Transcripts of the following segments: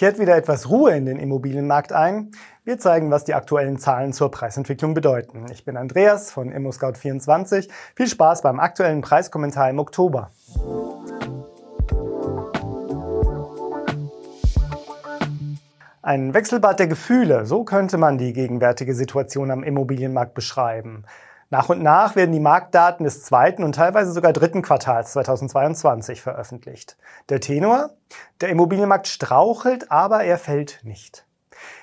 Kehrt wieder etwas Ruhe in den Immobilienmarkt ein? Wir zeigen, was die aktuellen Zahlen zur Preisentwicklung bedeuten. Ich bin Andreas von ImmoScout24. Viel Spaß beim aktuellen Preiskommentar im Oktober. Ein Wechselbad der Gefühle, so könnte man die gegenwärtige Situation am Immobilienmarkt beschreiben. Nach und nach werden die Marktdaten des zweiten und teilweise sogar dritten Quartals 2022 veröffentlicht. Der Tenor? Der Immobilienmarkt strauchelt, aber er fällt nicht.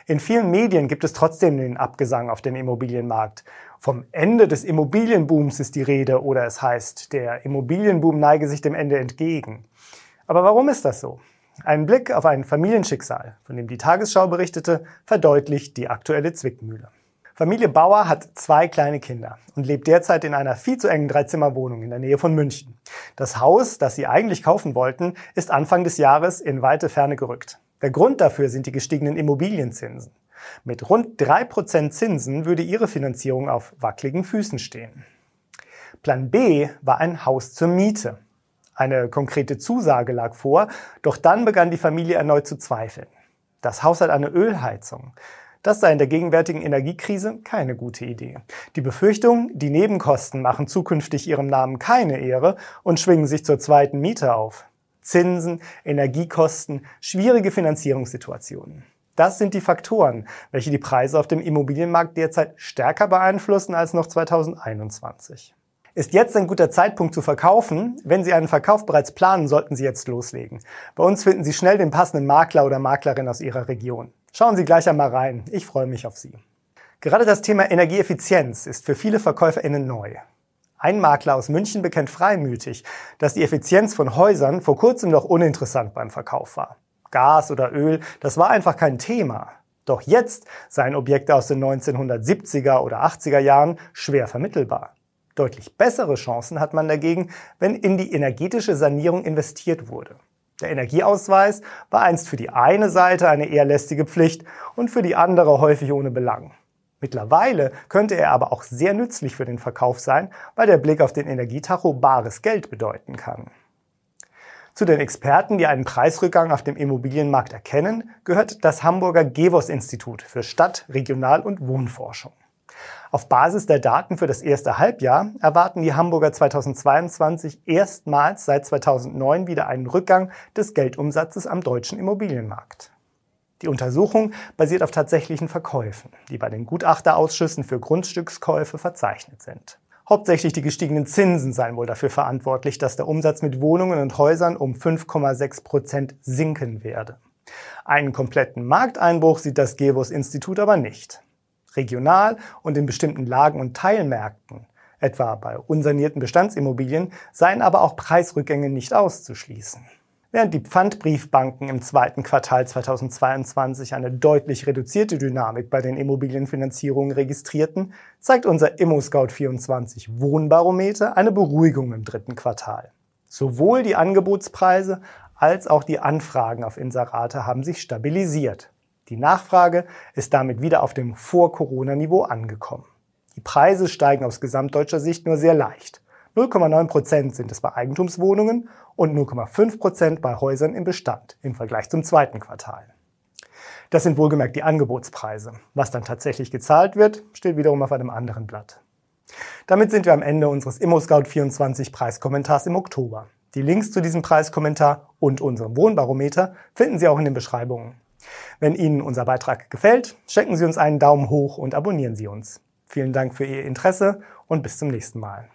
In vielen Medien gibt es trotzdem den Abgesang auf den Immobilienmarkt. Vom Ende des Immobilienbooms ist die Rede oder es heißt, der Immobilienboom neige sich dem Ende entgegen. Aber warum ist das so? Ein Blick auf ein Familienschicksal, von dem die Tagesschau berichtete, verdeutlicht die aktuelle Zwickmühle. Familie Bauer hat zwei kleine Kinder und lebt derzeit in einer viel zu engen Dreizimmerwohnung in der Nähe von München. Das Haus, das sie eigentlich kaufen wollten, ist Anfang des Jahres in weite Ferne gerückt. Der Grund dafür sind die gestiegenen Immobilienzinsen. Mit rund drei Prozent Zinsen würde ihre Finanzierung auf wackeligen Füßen stehen. Plan B war ein Haus zur Miete. Eine konkrete Zusage lag vor, doch dann begann die Familie erneut zu zweifeln. Das Haus hat eine Ölheizung. Das sei in der gegenwärtigen Energiekrise keine gute Idee. Die Befürchtung, die Nebenkosten machen zukünftig ihrem Namen keine Ehre und schwingen sich zur zweiten Miete auf. Zinsen, Energiekosten, schwierige Finanzierungssituationen. Das sind die Faktoren, welche die Preise auf dem Immobilienmarkt derzeit stärker beeinflussen als noch 2021. Ist jetzt ein guter Zeitpunkt zu verkaufen? Wenn Sie einen Verkauf bereits planen, sollten Sie jetzt loslegen. Bei uns finden Sie schnell den passenden Makler oder Maklerin aus Ihrer Region. Schauen Sie gleich einmal rein. Ich freue mich auf Sie. Gerade das Thema Energieeffizienz ist für viele VerkäuferInnen neu. Ein Makler aus München bekennt freimütig, dass die Effizienz von Häusern vor kurzem noch uninteressant beim Verkauf war. Gas oder Öl, das war einfach kein Thema. Doch jetzt seien Objekte aus den 1970er oder 80er Jahren schwer vermittelbar. Deutlich bessere Chancen hat man dagegen, wenn in die energetische Sanierung investiert wurde. Der Energieausweis war einst für die eine Seite eine eher lästige Pflicht und für die andere häufig ohne Belang. Mittlerweile könnte er aber auch sehr nützlich für den Verkauf sein, weil der Blick auf den Energietacho bares Geld bedeuten kann. Zu den Experten, die einen Preisrückgang auf dem Immobilienmarkt erkennen, gehört das Hamburger Gewos Institut für Stadt-, Regional- und Wohnforschung. Auf Basis der Daten für das erste Halbjahr erwarten die Hamburger 2022 erstmals seit 2009 wieder einen Rückgang des Geldumsatzes am deutschen Immobilienmarkt. Die Untersuchung basiert auf tatsächlichen Verkäufen, die bei den Gutachterausschüssen für Grundstückskäufe verzeichnet sind. Hauptsächlich die gestiegenen Zinsen seien wohl dafür verantwortlich, dass der Umsatz mit Wohnungen und Häusern um 5,6 Prozent sinken werde. Einen kompletten Markteinbruch sieht das Gewos Institut aber nicht regional und in bestimmten Lagen und Teilmärkten, etwa bei unsanierten Bestandsimmobilien, seien aber auch Preisrückgänge nicht auszuschließen. Während die Pfandbriefbanken im zweiten Quartal 2022 eine deutlich reduzierte Dynamik bei den Immobilienfinanzierungen registrierten, zeigt unser ImmoScout24 Wohnbarometer eine Beruhigung im dritten Quartal. Sowohl die Angebotspreise als auch die Anfragen auf Inserate haben sich stabilisiert. Die Nachfrage ist damit wieder auf dem Vor-Corona-Niveau angekommen. Die Preise steigen aus gesamtdeutscher Sicht nur sehr leicht. 0,9 Prozent sind es bei Eigentumswohnungen und 0,5 Prozent bei Häusern im Bestand im Vergleich zum zweiten Quartal. Das sind wohlgemerkt die Angebotspreise. Was dann tatsächlich gezahlt wird, steht wiederum auf einem anderen Blatt. Damit sind wir am Ende unseres ImmoScout24 Preiskommentars im Oktober. Die Links zu diesem Preiskommentar und unserem Wohnbarometer finden Sie auch in den Beschreibungen. Wenn Ihnen unser Beitrag gefällt, schenken Sie uns einen Daumen hoch und abonnieren Sie uns. Vielen Dank für Ihr Interesse und bis zum nächsten Mal.